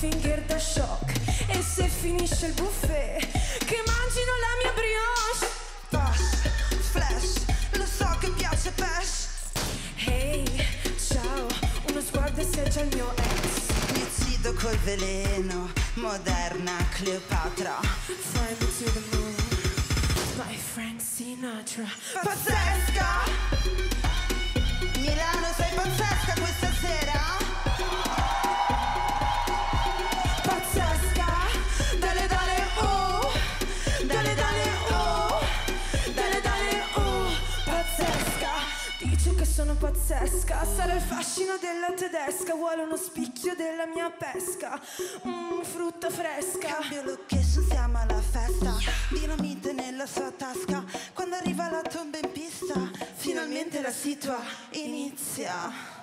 fingere da shock. E se finisce il buffet Che mangino la mia brioche. Posh, flash, lo so che piace Pesh Hey, ciao Uno sguardo e sei già il mio ex. Mi uccido col veleno, moderna Cleopatra. Fly me to the moon My Frank Sinatra. Pazzesca! Dice che sono pazzesca Sarà il fascino della tedesca Vuole uno spicchio della mia pesca. Mmm, frutta fresca. Cambio location, siamo alla festa Dinamite nella sua tasca. Quando arriva la tomba in pista Finalmente la situa inizia